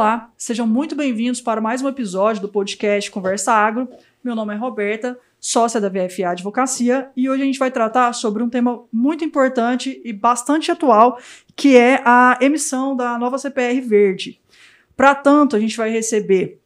Olá, sejam muito bem-vindos para mais um episódio do podcast Conversa Agro. Meu nome é Roberta, sócia da VFA Advocacia, e hoje a gente vai tratar sobre um tema muito importante e bastante atual, que é a emissão da nova CPR Verde. Para tanto, a gente vai receber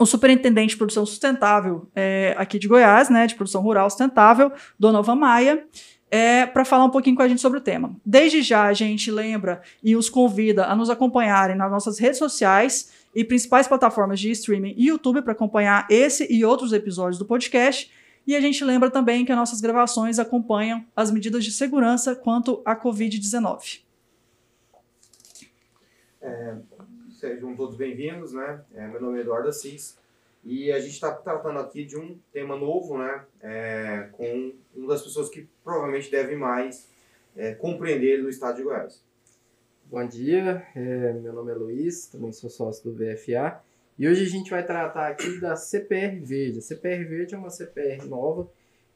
o superintendente de produção sustentável é, aqui de Goiás, né, de produção rural sustentável, Dona Nova Maia, é, para falar um pouquinho com a gente sobre o tema. Desde já a gente lembra e os convida a nos acompanharem nas nossas redes sociais e principais plataformas de streaming e YouTube para acompanhar esse e outros episódios do podcast. E a gente lembra também que as nossas gravações acompanham as medidas de segurança quanto à Covid-19. É, sejam todos bem-vindos, né? É, meu nome é Eduardo Assis e a gente está tratando aqui de um tema novo, né? É, com uma das pessoas que provavelmente deve mais é, compreender no estado de Goiás. Bom dia, é, meu nome é Luiz, também sou sócio do VFA e hoje a gente vai tratar aqui da CPR Verde. A CPR Verde é uma CPR nova,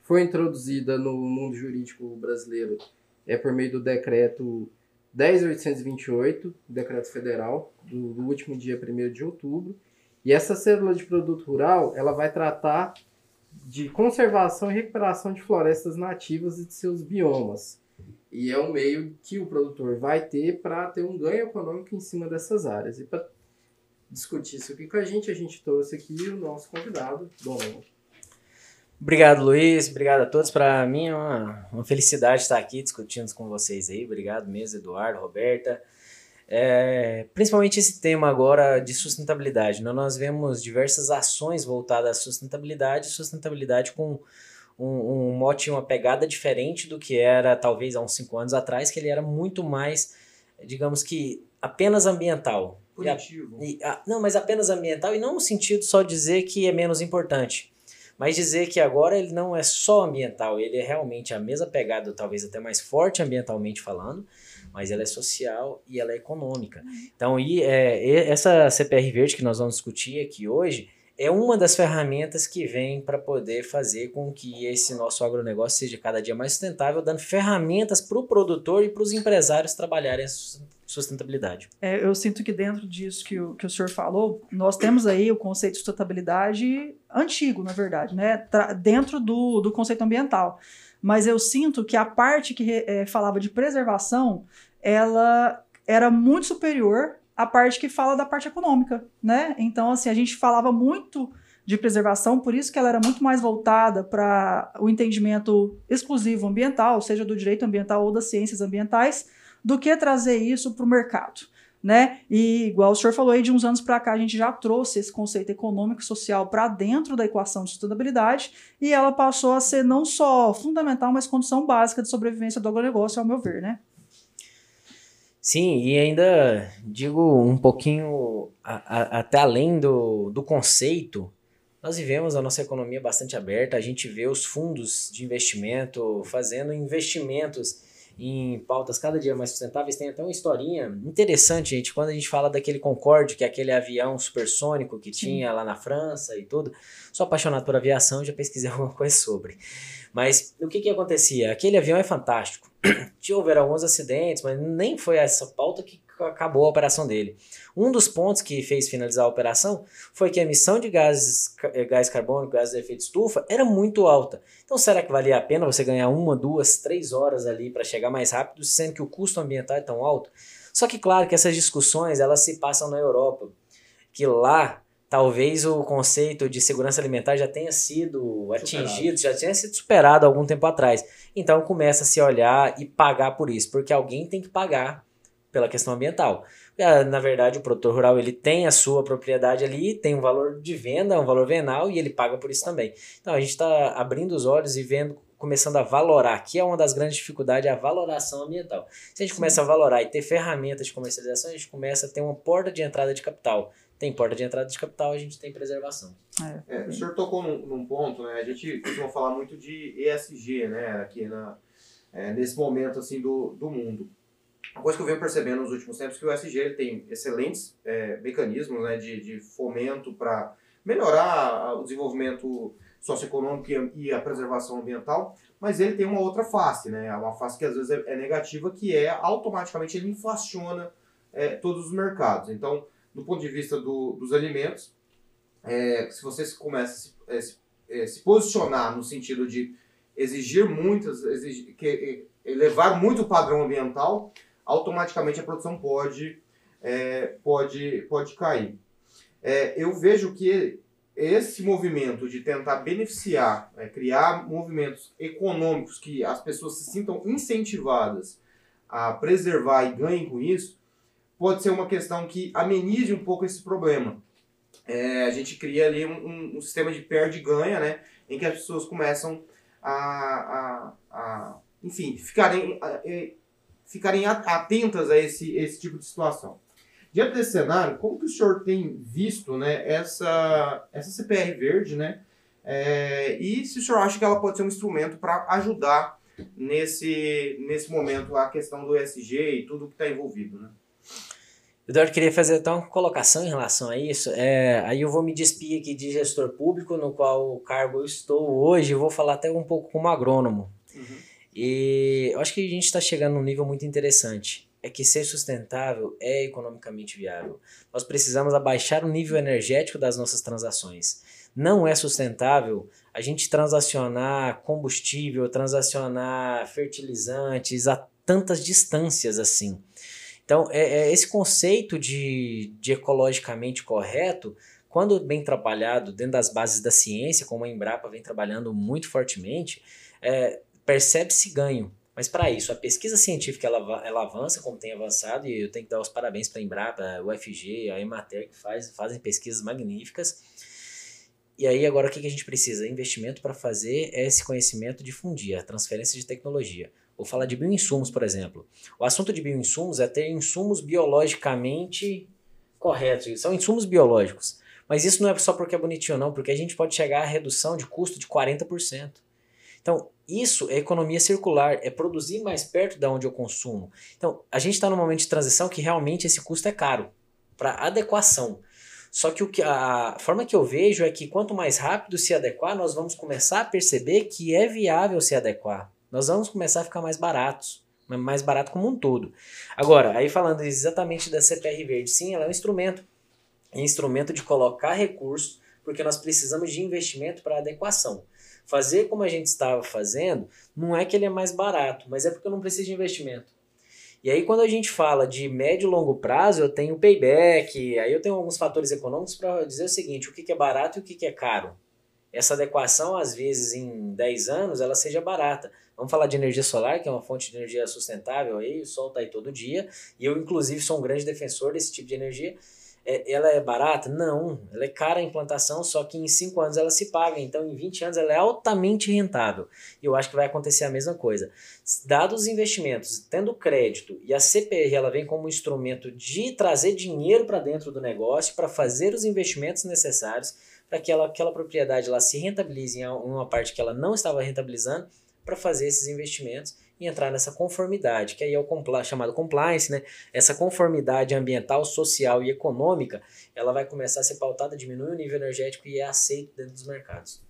foi introduzida no mundo jurídico brasileiro é por meio do decreto 10.828, decreto federal, do, do último dia 1 de outubro, e essa célula de produto rural, ela vai tratar de conservação e recuperação de florestas nativas e de seus biomas. E é um meio que o produtor vai ter para ter um ganho econômico em cima dessas áreas. E para discutir isso aqui com a gente, a gente trouxe aqui o nosso convidado, Dom. Obrigado, Luiz. Obrigado a todos. Para mim é uma, uma felicidade estar aqui discutindo com vocês aí. Obrigado mesmo, Eduardo, Roberta. É, principalmente esse tema agora de sustentabilidade. Né? Nós vemos diversas ações voltadas à sustentabilidade, sustentabilidade com um, um mote, uma pegada diferente do que era talvez há uns cinco anos atrás, que ele era muito mais, digamos que, apenas ambiental. Positivo. E, a, não, mas apenas ambiental e não no sentido só dizer que é menos importante. Mas dizer que agora ele não é só ambiental, ele é realmente a mesma pegada, talvez até mais forte ambientalmente falando, mas ela é social e ela é econômica. Então, e, é, essa CPR Verde que nós vamos discutir aqui hoje é uma das ferramentas que vem para poder fazer com que esse nosso agronegócio seja cada dia mais sustentável, dando ferramentas para o produtor e para os empresários trabalharem a sustentabilidade. É, eu sinto que dentro disso que o, que o senhor falou, nós temos aí o conceito de sustentabilidade antigo, na verdade, né? dentro do, do conceito ambiental mas eu sinto que a parte que é, falava de preservação, ela era muito superior à parte que fala da parte econômica, né? Então, assim, a gente falava muito de preservação, por isso que ela era muito mais voltada para o entendimento exclusivo ambiental, seja do direito ambiental ou das ciências ambientais, do que trazer isso para o mercado né? E igual o senhor falou aí, de uns anos para cá a gente já trouxe esse conceito econômico e social para dentro da equação de sustentabilidade e ela passou a ser não só fundamental, mas condição básica de sobrevivência do agronegócio, ao meu ver, né? Sim, e ainda digo um pouquinho a, a, até além do, do conceito, nós vivemos a nossa economia bastante aberta, a gente vê os fundos de investimento fazendo investimentos em pautas cada dia mais sustentáveis. Tem até uma historinha interessante, gente, quando a gente fala daquele Concorde, que é aquele avião supersônico que Sim. tinha lá na França e tudo. Sou apaixonado por aviação, já pesquisei alguma coisa sobre. Mas o que que acontecia? Aquele avião é fantástico. Houveram alguns acidentes, mas nem foi essa pauta que acabou a operação dele. Um dos pontos que fez finalizar a operação foi que a emissão de gases, eh, gás carbônico, gases de efeito estufa, era muito alta. Então, será que valia a pena você ganhar uma, duas, três horas ali para chegar mais rápido, sendo que o custo ambiental é tão alto? Só que, claro, que essas discussões elas se passam na Europa, que lá talvez o conceito de segurança alimentar já tenha sido atingido, já tenha sido superado algum tempo atrás. Então começa a se olhar e pagar por isso, porque alguém tem que pagar pela questão ambiental. Ah, na verdade, o produtor rural ele tem a sua propriedade ali, tem um valor de venda, um valor venal e ele paga por isso também. Então a gente está abrindo os olhos e vendo, começando a valorar, que é uma das grandes dificuldades, a valoração ambiental. Se a gente Sim. começa a valorar e ter ferramentas de comercialização, a gente começa a ter uma porta de entrada de capital. Tem porta de entrada de capital, a gente tem preservação. É, é, o senhor tocou num, num, ponto, né? A gente costuma falar muito de ESG, né? Aqui na, é, nesse momento assim do, do mundo. Uma coisa que eu venho percebendo nos últimos tempos é que o SG ele tem excelentes é, mecanismos né, de, de fomento para melhorar o desenvolvimento socioeconômico e a preservação ambiental, mas ele tem uma outra face, né? Uma face que às vezes é, é negativa, que é automaticamente ele inflaciona é, todos os mercados. Então, do ponto de vista do, dos alimentos, é, se você começa a se, é, se, é, se, posicionar no sentido de exigir muitas, exigir, que, elevar muito o padrão ambiental, automaticamente a produção pode, é, pode, pode cair. É, eu vejo que esse movimento de tentar beneficiar, é, criar movimentos econômicos que as pessoas se sintam incentivadas a preservar e ganhem com isso, pode ser uma questão que amenize um pouco esse problema. É, a gente cria ali um, um sistema de perde-ganha, né, em que as pessoas começam a, a, a enfim, ficarem, ficarem atentas a esse, esse tipo de situação. Diante desse cenário, como que o senhor tem visto né, essa, essa CPR verde, né? É, e se o senhor acha que ela pode ser um instrumento para ajudar nesse, nesse momento a questão do ESG e tudo que está envolvido, né? Eduardo, queria fazer então uma colocação em relação a isso. É, aí eu vou me despir aqui de gestor público, no qual cargo eu estou hoje, eu vou falar até um pouco como agrônomo. E eu acho que a gente está chegando num nível muito interessante é que ser sustentável é economicamente viável. Nós precisamos abaixar o nível energético das nossas transações. Não é sustentável a gente transacionar combustível, transacionar fertilizantes a tantas distâncias assim. Então, é, é esse conceito de, de ecologicamente correto, quando bem trabalhado dentro das bases da ciência, como a Embrapa vem trabalhando muito fortemente, é, percebe-se ganho. Mas para isso, a pesquisa científica ela, ela avança como tem avançado, e eu tenho que dar os parabéns para a Embrapa, a UFG, a Emater, que faz, fazem pesquisas magníficas. E aí, agora o que, que a gente precisa? Investimento para fazer esse conhecimento difundir, a transferência de tecnologia. Vou falar de bioinsumos, por exemplo. O assunto de bioinsumos é ter insumos biologicamente corretos, são insumos biológicos. Mas isso não é só porque é bonitinho, não, porque a gente pode chegar à redução de custo de 40%. Então, isso é economia circular, é produzir mais perto da onde eu consumo. Então, a gente está num momento de transição que realmente esse custo é caro para adequação. Só que, o que a forma que eu vejo é que quanto mais rápido se adequar, nós vamos começar a perceber que é viável se adequar. Nós vamos começar a ficar mais baratos, mais barato como um todo. Agora, aí falando exatamente da CPR Verde, sim, ela é um instrumento. É um instrumento de colocar recursos, porque nós precisamos de investimento para adequação. Fazer como a gente estava fazendo, não é que ele é mais barato, mas é porque eu não preciso de investimento. E aí, quando a gente fala de médio e longo prazo, eu tenho payback, aí eu tenho alguns fatores econômicos para dizer o seguinte: o que, é barato e o que, que é caro. Essa adequação, às vezes, em 10 anos, ela seja barata. Vamos falar de energia solar, que é uma fonte de energia sustentável, aí o sol está aí todo dia, e eu, inclusive, sou um grande defensor desse tipo de energia é, ela é barata? Não, ela é cara a implantação, só que em 5 anos ela se paga, então em 20 anos ela é altamente rentável. E eu acho que vai acontecer a mesma coisa. Dados os investimentos, tendo crédito e a CPR ela vem como instrumento de trazer dinheiro para dentro do negócio, para fazer os investimentos necessários para que ela, aquela propriedade ela se rentabilize em uma parte que ela não estava rentabilizando, para fazer esses investimentos e entrar nessa conformidade, que aí é o compl chamado compliance, né? Essa conformidade ambiental, social e econômica, ela vai começar a ser pautada, diminuir o nível energético e é aceito dentro dos mercados.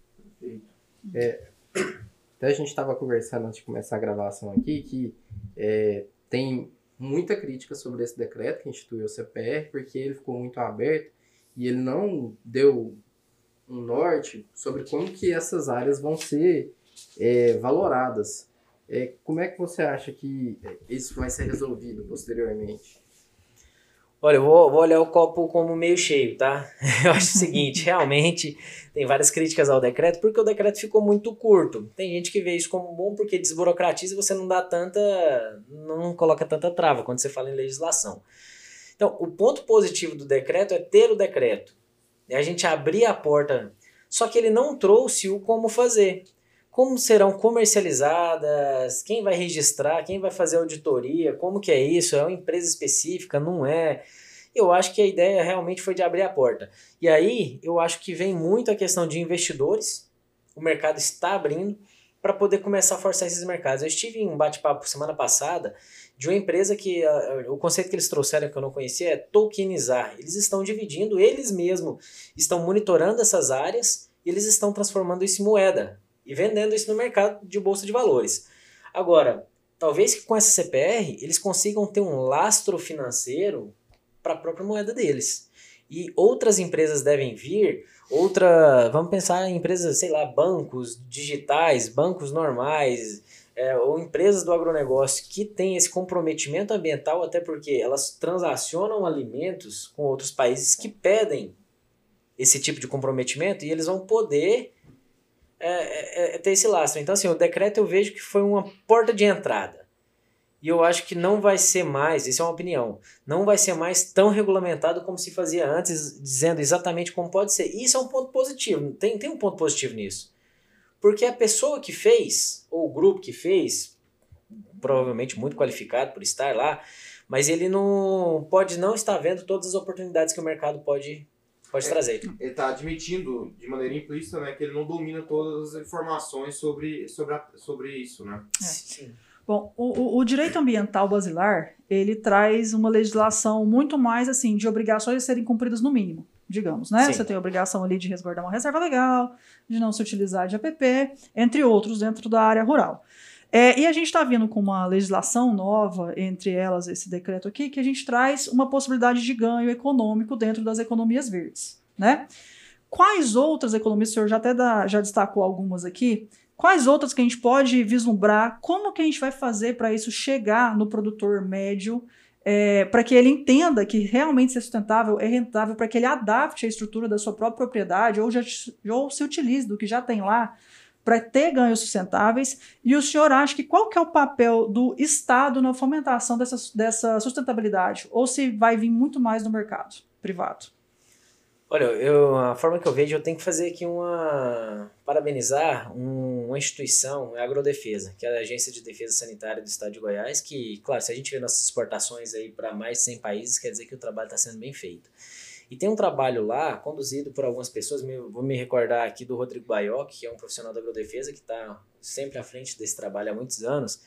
É, até a gente estava conversando antes de começar a gravação aqui que é, tem muita crítica sobre esse decreto que instituiu o CPR, porque ele ficou muito aberto e ele não deu um norte sobre como que essas áreas vão ser é, valoradas. É, como é que você acha que isso vai ser resolvido posteriormente? Olha, eu vou, vou olhar o copo como meio cheio, tá? Eu acho o seguinte, realmente tem várias críticas ao decreto, porque o decreto ficou muito curto. Tem gente que vê isso como bom porque desburocratiza e você não dá tanta. não coloca tanta trava quando você fala em legislação. Então, o ponto positivo do decreto é ter o decreto. É a gente abrir a porta. Só que ele não trouxe o como fazer como serão comercializadas, quem vai registrar, quem vai fazer auditoria, como que é isso, é uma empresa específica, não é. Eu acho que a ideia realmente foi de abrir a porta. E aí, eu acho que vem muito a questão de investidores, o mercado está abrindo para poder começar a forçar esses mercados. Eu estive em um bate-papo semana passada de uma empresa que o conceito que eles trouxeram que eu não conhecia é tokenizar. Eles estão dividindo, eles mesmos estão monitorando essas áreas e eles estão transformando isso em moeda e vendendo isso no mercado de bolsa de valores. Agora, talvez que com essa CPR eles consigam ter um lastro financeiro para a própria moeda deles. E outras empresas devem vir, outra, vamos pensar em empresas, sei lá, bancos digitais, bancos normais, é, ou empresas do agronegócio que têm esse comprometimento ambiental, até porque elas transacionam alimentos com outros países que pedem esse tipo de comprometimento e eles vão poder é, é, é, esse lastro. Então, assim, o decreto eu vejo que foi uma porta de entrada. E eu acho que não vai ser mais, isso é uma opinião, não vai ser mais tão regulamentado como se fazia antes, dizendo exatamente como pode ser. E isso é um ponto positivo, tem, tem um ponto positivo nisso. Porque a pessoa que fez, ou o grupo que fez, provavelmente muito qualificado por estar lá, mas ele não pode não estar vendo todas as oportunidades que o mercado pode pode é, trazer. Ele está admitindo de maneira implícita né, que ele não domina todas as informações sobre, sobre, a, sobre isso. Né? É. Sim. Bom, o, o, direito ambiental basilar, ele traz uma legislação muito mais assim de obrigações a serem cumpridas no mínimo, digamos, né? Sim. Você tem a obrigação ali de resguardar uma reserva legal, de não se utilizar de APP, entre outros dentro da área rural. É, e a gente está vindo com uma legislação nova, entre elas esse decreto aqui, que a gente traz uma possibilidade de ganho econômico dentro das economias verdes, né? Quais outras economias, o senhor já até dá, já destacou algumas aqui, quais outras que a gente pode vislumbrar, como que a gente vai fazer para isso chegar no produtor médio, é, para que ele entenda que realmente ser sustentável é rentável, para que ele adapte a estrutura da sua própria propriedade ou, já, ou se utilize do que já tem lá para ter ganhos sustentáveis. E o senhor acha que qual que é o papel do Estado na fomentação dessa, dessa sustentabilidade? Ou se vai vir muito mais do mercado privado? Olha, eu, a forma que eu vejo, eu tenho que fazer aqui uma. parabenizar um, uma instituição, a Agrodefesa, que é a Agência de Defesa Sanitária do Estado de Goiás, que, claro, se a gente vê nossas exportações aí para mais de 100 países, quer dizer que o trabalho está sendo bem feito. E tem um trabalho lá, conduzido por algumas pessoas, vou me recordar aqui do Rodrigo Baioc, que é um profissional da agrodefesa, que está sempre à frente desse trabalho há muitos anos,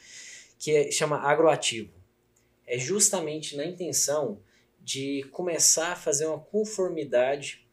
que é, chama Agroativo. É justamente na intenção de começar a fazer uma conformidade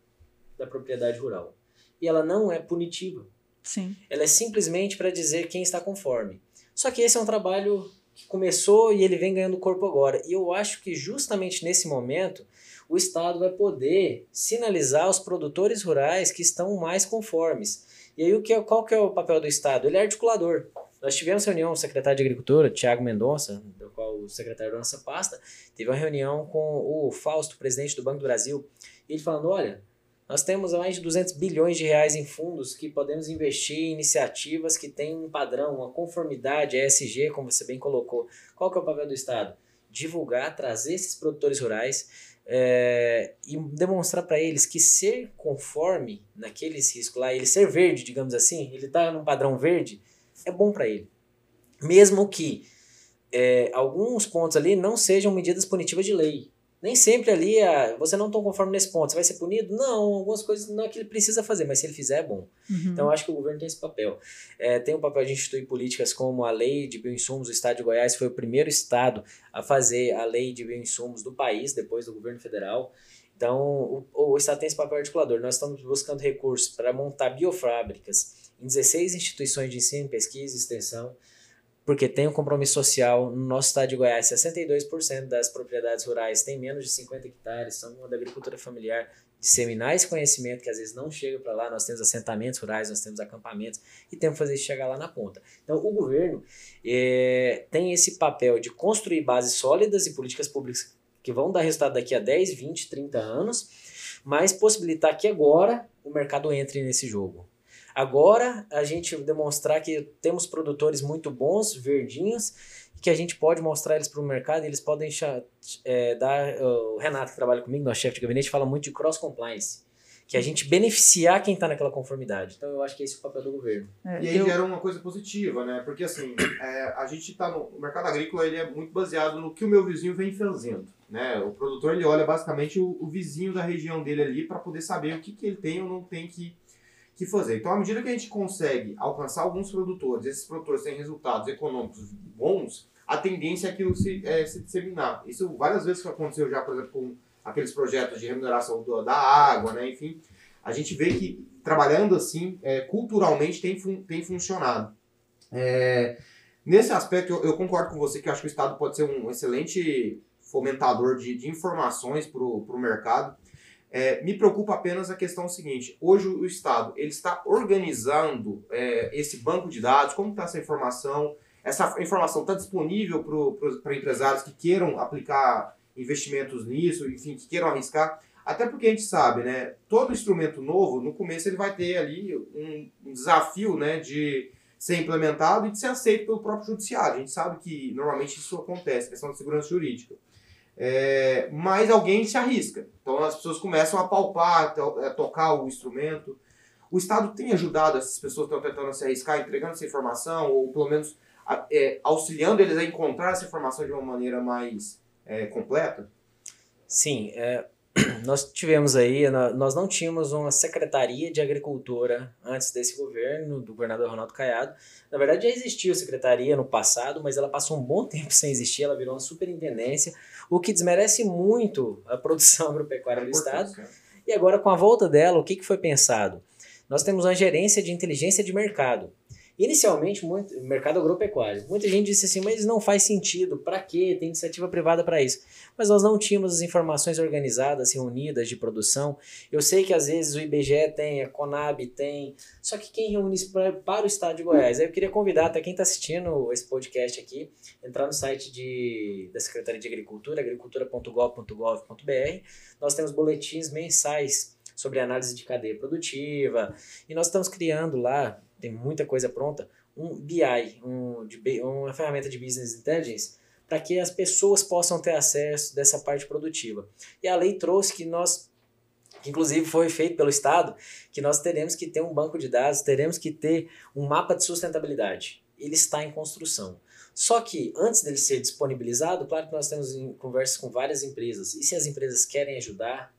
da propriedade rural. E ela não é punitiva. Sim. Ela é simplesmente para dizer quem está conforme. Só que esse é um trabalho que começou e ele vem ganhando corpo agora. E eu acho que justamente nesse momento o Estado vai poder sinalizar aos produtores rurais que estão mais conformes. E aí, o que é, qual que é o papel do Estado? Ele é articulador. Nós tivemos reunião com o secretário de Agricultura, Tiago Mendonça, do qual o secretário da nossa pasta, teve uma reunião com o Fausto, presidente do Banco do Brasil, e ele falando, olha, nós temos mais de 200 bilhões de reais em fundos que podemos investir em iniciativas que têm um padrão, uma conformidade, ESG, como você bem colocou. Qual que é o papel do Estado? Divulgar, trazer esses produtores rurais, é, e demonstrar para eles que ser conforme naqueles riscos lá, ele ser verde, digamos assim, ele está num padrão verde, é bom para ele. Mesmo que é, alguns pontos ali não sejam medidas punitivas de lei. Nem sempre ali a, você não está conforme nesse ponto, você vai ser punido? Não, algumas coisas não é que ele precisa fazer, mas se ele fizer é bom. Uhum. Então eu acho que o governo tem esse papel. É, tem o papel de instituir políticas como a lei de bioinsumos, o estado de Goiás foi o primeiro estado a fazer a lei de bioinsumos do país, depois do governo federal. Então, o, o Estado tem esse papel articulador. Nós estamos buscando recursos para montar biofábricas em 16 instituições de ensino, pesquisa e extensão, porque tem um compromisso social. No nosso estado de Goiás, 62% das propriedades rurais têm menos de 50 hectares, são da agricultura familiar. Disseminar esse conhecimento que às vezes não chega para lá, nós temos assentamentos rurais, nós temos acampamentos e temos que fazer isso chegar lá na ponta. Então, o governo é, tem esse papel de construir bases sólidas e políticas públicas que vão dar resultado daqui a 10, 20, 30 anos, mas possibilitar que agora o mercado entre nesse jogo. Agora a gente demonstrar que temos produtores muito bons, verdinhos, que a gente pode mostrar eles para o mercado e eles podem é, dar. O Renato, que trabalha comigo, nosso chefe de gabinete, fala muito de cross compliance. Que é a gente beneficiar quem está naquela conformidade. Então eu acho que esse é o papel do governo. É, e aí eu... gera uma coisa positiva, né? Porque assim, é, a gente está no o mercado agrícola, ele é muito baseado no que o meu vizinho vem fazendo. Né? O produtor ele olha basicamente o, o vizinho da região dele ali para poder saber o que, que ele tem ou não tem que que fazer. Então, à medida que a gente consegue alcançar alguns produtores, esses produtores têm resultados econômicos bons, a tendência é aquilo se, é, se disseminar. Isso várias vezes aconteceu já, por exemplo, com aqueles projetos de remuneração do, da água, né? enfim. A gente vê que trabalhando assim, é, culturalmente tem, fun tem funcionado. É, nesse aspecto, eu, eu, concordo com você que acho que o Estado pode ser um excelente fomentador de, de informações para o mercado. É, me preocupa apenas a questão seguinte: hoje o Estado ele está organizando é, esse banco de dados, como está essa informação? Essa informação está disponível para empresários que queiram aplicar investimentos nisso, enfim, que queiram arriscar. Até porque a gente sabe, né? Todo instrumento novo, no começo ele vai ter ali um, desafio, né? De ser implementado e de ser aceito pelo próprio judiciário. A gente sabe que normalmente isso acontece, questão de segurança jurídica. É, mas alguém se arrisca. Então as pessoas começam a palpar, a tocar o instrumento. O Estado tem ajudado essas pessoas que estão tentando se arriscar, entregando essa informação, ou pelo menos é, auxiliando eles a encontrar essa informação de uma maneira mais é, completa? Sim, é, nós tivemos aí, nós não tínhamos uma secretaria de agricultura antes desse governo, do governador Ronaldo Caiado. Na verdade, já existiu secretaria no passado, mas ela passou um bom tempo sem existir, ela virou uma superintendência, o que desmerece muito a produção agropecuária do Estado. E agora, com a volta dela, o que, que foi pensado? Nós temos uma gerência de inteligência de mercado. Inicialmente, muito, mercado agropecuário. Muita gente disse assim, mas não faz sentido, para quê? Tem iniciativa privada para isso. Mas nós não tínhamos as informações organizadas, reunidas de produção. Eu sei que às vezes o IBGE tem, a Conab tem, só que quem reúne isso pra, para o estado de Goiás? Aí eu queria convidar até quem está assistindo esse podcast aqui, entrar no site de, da Secretaria de Agricultura, agricultura.gov.gov.br. Nós temos boletins mensais sobre análise de cadeia produtiva, e nós estamos criando lá tem muita coisa pronta, um BI, um, de, uma ferramenta de Business Intelligence, para que as pessoas possam ter acesso dessa parte produtiva. E a lei trouxe que nós, que inclusive foi feito pelo Estado, que nós teremos que ter um banco de dados, teremos que ter um mapa de sustentabilidade. Ele está em construção. Só que antes dele ser disponibilizado, claro que nós temos conversas com várias empresas. E se as empresas querem ajudar,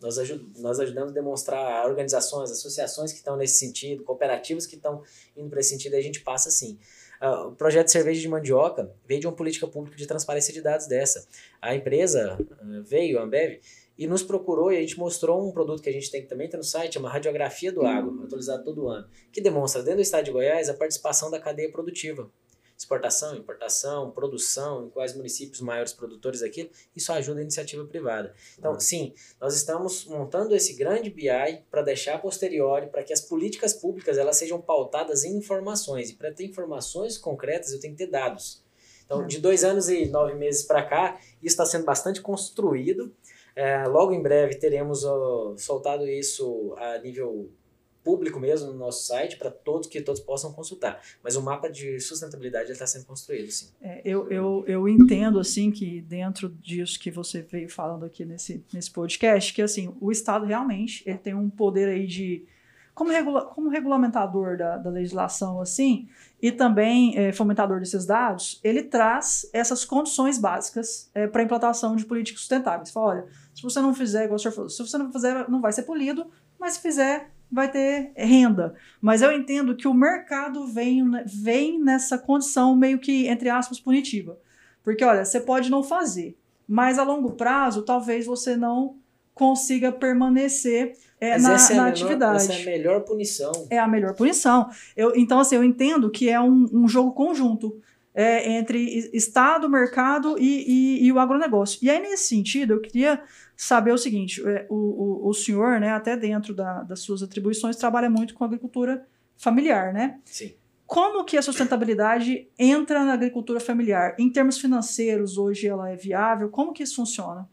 nós, ajud nós ajudamos a demonstrar organizações, associações que estão nesse sentido, cooperativas que estão indo para esse sentido, e a gente passa assim. Uh, o projeto cerveja de mandioca veio de uma política pública de transparência de dados dessa. A empresa uh, veio, a Ambev, e nos procurou e a gente mostrou um produto que a gente tem que também ter no site, é uma radiografia do agro, atualizado todo ano, que demonstra dentro do estado de Goiás a participação da cadeia produtiva exportação, importação, produção, em quais municípios maiores produtores aquilo, isso ajuda a iniciativa privada. Então, uhum. sim, nós estamos montando esse grande BI para deixar posteriori, para que as políticas públicas elas sejam pautadas em informações. E para ter informações concretas, eu tenho que ter dados. Então, uhum. de dois anos e nove meses para cá, isso está sendo bastante construído. É, logo em breve teremos uh, soltado isso a nível público mesmo no nosso site para todos que todos possam consultar. Mas o mapa de sustentabilidade está sendo construído, sim. É, eu, eu, eu entendo assim que dentro disso que você veio falando aqui nesse, nesse podcast, que assim o Estado realmente ele tem um poder aí de como, regula, como regulamentador da, da legislação assim e também é, fomentador desses dados, ele traz essas condições básicas é, para a implantação de políticas sustentáveis. Fala, olha, se você não fizer, igual o senhor falou, se você não fizer, não vai ser polido, mas se fizer, vai ter renda. Mas eu entendo que o mercado vem, vem nessa condição meio que, entre aspas, punitiva. Porque, olha, você pode não fazer, mas a longo prazo, talvez você não consiga permanecer é, na, essa é na menor, atividade. Essa é a melhor punição. É a melhor punição. Eu, então, assim, eu entendo que é um, um jogo conjunto é, entre Estado, mercado e, e, e o agronegócio. E aí, nesse sentido, eu queria saber o seguinte: é, o, o, o senhor, né, até dentro da, das suas atribuições, trabalha muito com agricultura familiar, né? Sim. Como que a sustentabilidade entra na agricultura familiar? Em termos financeiros, hoje ela é viável? Como que isso funciona?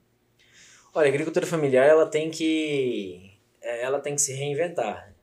Olha, a agricultura familiar ela tem que ela tem que se reinventar.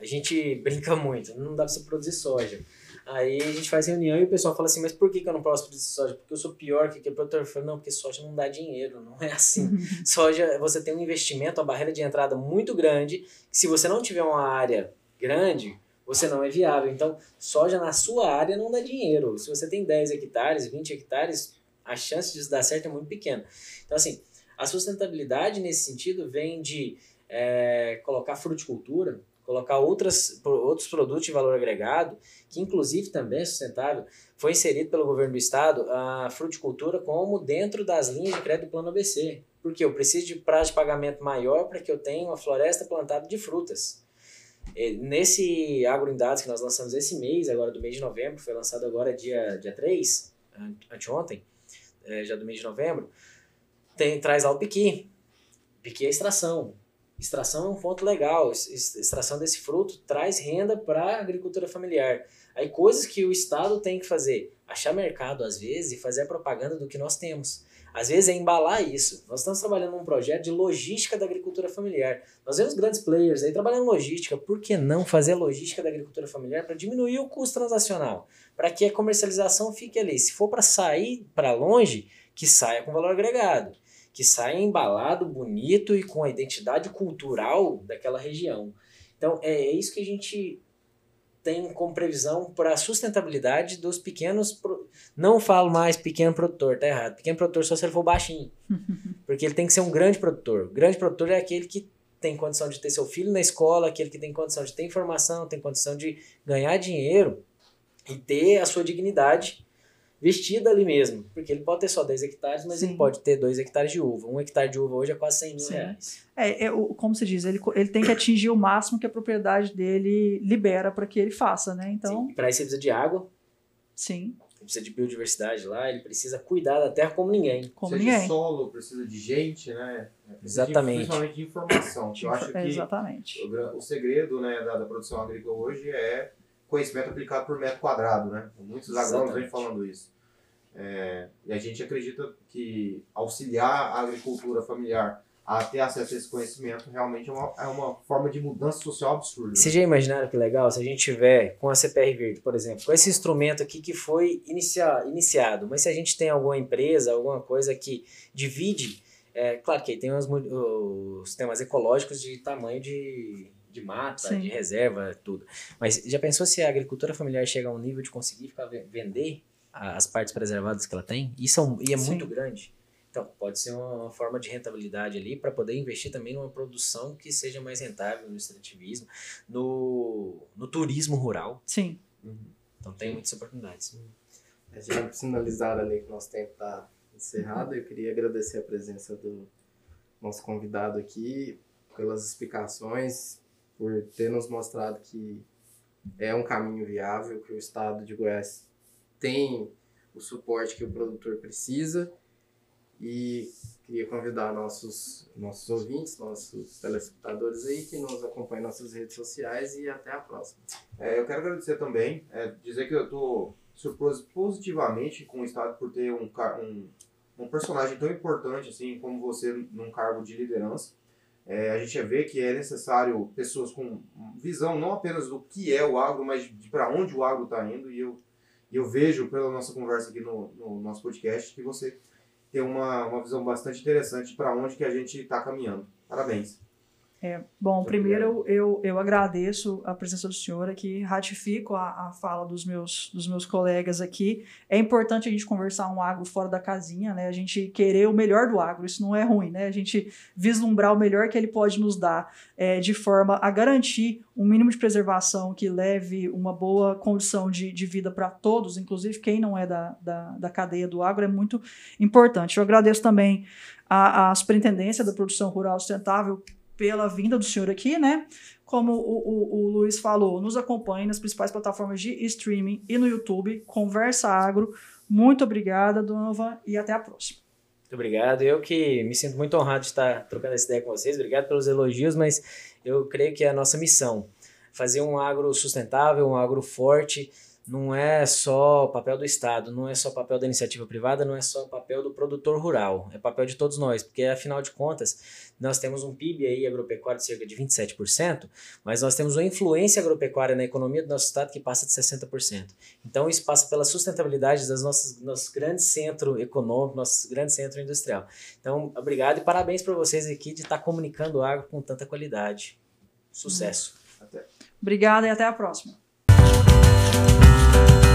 A gente brinca muito, não dá para você produzir soja. Aí a gente faz reunião e o pessoal fala assim, mas por que, que eu não posso produzir soja? Porque eu sou pior que aquele produtor. Eu falo, não, porque soja não dá dinheiro, não é assim. soja, você tem um investimento, uma barreira de entrada muito grande, que se você não tiver uma área grande, você não é viável. Então, soja na sua área não dá dinheiro. Se você tem 10 hectares, 20 hectares, a chance disso dar certo é muito pequena. Então, assim, a sustentabilidade nesse sentido vem de é, colocar fruticultura, colocar outras, outros produtos de valor agregado, que inclusive também é sustentável, foi inserido pelo governo do estado a fruticultura como dentro das linhas de crédito do plano ABC. Porque eu preciso de prazo de pagamento maior para que eu tenha uma floresta plantada de frutas. Nesse Agro em Dados que nós lançamos esse mês, agora do mês de novembro, foi lançado agora dia, dia 3, anteontem, é, já do mês de novembro, tem, traz lá o piqui. Piqui é extração. Extração é um ponto legal. Extração desse fruto traz renda para a agricultura familiar. Aí coisas que o Estado tem que fazer, achar mercado às vezes e fazer a propaganda do que nós temos. Às vezes é embalar isso. Nós estamos trabalhando num projeto de logística da agricultura familiar. Nós vemos grandes players aí trabalhando logística. Por que não fazer logística da agricultura familiar para diminuir o custo transacional? Para que a comercialização fique ali. Se for para sair para longe, que saia com valor agregado. Que saia embalado, bonito e com a identidade cultural daquela região. Então é, é isso que a gente tem como previsão para a sustentabilidade dos pequenos. Não falo mais pequeno produtor, tá errado. Pequeno produtor só se ele for baixinho. Porque ele tem que ser um grande produtor. O grande produtor é aquele que tem condição de ter seu filho na escola, aquele que tem condição de ter informação, tem condição de ganhar dinheiro e ter a sua dignidade vestida ali mesmo. Porque ele pode ter só 10 hectares, mas Sim. ele pode ter 2 hectares de uva. Um hectare de uva hoje é quase 100 mil Sim. reais. É, é, como se diz, ele, ele tem que atingir o máximo que a propriedade dele libera para que ele faça, né? Então. Para isso ele precisa de água. Sim. Ele precisa de biodiversidade lá, ele precisa cuidar da terra como ninguém. Como precisa ninguém. de solo, precisa de gente, né? Precisa Exatamente. De, principalmente de informação. Eu acho que Exatamente. O, o segredo né, da, da produção agrícola hoje é conhecimento aplicado por metro quadrado, né? Muitos agrônomos vêm falando isso. É, e a gente acredita que auxiliar a agricultura familiar a ter acesso a esse conhecimento realmente é uma, é uma forma de mudança social absurda. Vocês já imaginaram que legal se a gente tiver com a CPR Verde, por exemplo, com esse instrumento aqui que foi inicia, iniciado, mas se a gente tem alguma empresa, alguma coisa que divide, é, claro que aí tem os, os sistemas ecológicos de tamanho de, de mata, Sim. de reserva, tudo. Mas já pensou se a agricultura familiar chega a um nível de conseguir ficar, vender as partes preservadas que ela tem, e, são, e é Sim. muito grande. Então, pode ser uma forma de rentabilidade ali para poder investir também numa produção que seja mais rentável no extrativismo, no, no turismo rural. Sim. Uhum. Então, tem muitas oportunidades. A gente finalizar ali que o nosso tempo está encerrado, eu queria agradecer a presença do nosso convidado aqui, pelas explicações, por ter nos mostrado que é um caminho viável, que o estado de Goiás tem o suporte que o produtor precisa e queria convidar nossos, nossos ouvintes, nossos telespectadores aí que nos acompanham nas nossas redes sociais e até a próxima. É, eu quero agradecer também, é, dizer que eu estou surpreso positivamente com o Estado por ter um, um, um personagem tão importante assim como você num cargo de liderança. É, a gente vê que é necessário pessoas com visão não apenas do que é o agro, mas de para onde o agro está indo. E eu eu vejo pela nossa conversa aqui no, no nosso podcast que você tem uma, uma visão bastante interessante para onde que a gente está caminhando. Parabéns. É, bom, Muito primeiro eu, eu agradeço a presença do senhor aqui, ratifico a, a fala dos meus, dos meus colegas aqui. É importante a gente conversar um agro fora da casinha, né? A gente querer o melhor do agro, isso não é ruim, né? A gente vislumbrar o melhor que ele pode nos dar, é, de forma a garantir um mínimo de preservação que leve uma boa condição de, de vida para todos, inclusive quem não é da, da, da cadeia do agro, é muito importante. Eu agradeço também a, a Superintendência da Produção Rural Sustentável pela vinda do senhor aqui, né? Como o, o, o Luiz falou, nos acompanhe nas principais plataformas de streaming e no YouTube. Conversa Agro. Muito obrigada, Donovan, e até a próxima. Muito obrigado. Eu que me sinto muito honrado de estar trocando essa ideia com vocês. Obrigado pelos elogios, mas eu creio que é a nossa missão fazer um agro sustentável, um agro forte, não é só papel do Estado, não é só papel da iniciativa privada, não é só papel do produtor rural, é papel de todos nós, porque afinal de contas, nós temos um PIB aí agropecuário de cerca de 27%, mas nós temos uma influência agropecuária na economia do nosso estado que passa de 60%. Então isso passa pela sustentabilidade das nossas nossos grandes centro econômico, nosso grande centro industrial. Então, obrigado e parabéns para vocês aqui de estar comunicando o agro com tanta qualidade. Sucesso. Hum. Obrigada e até a próxima. Bye.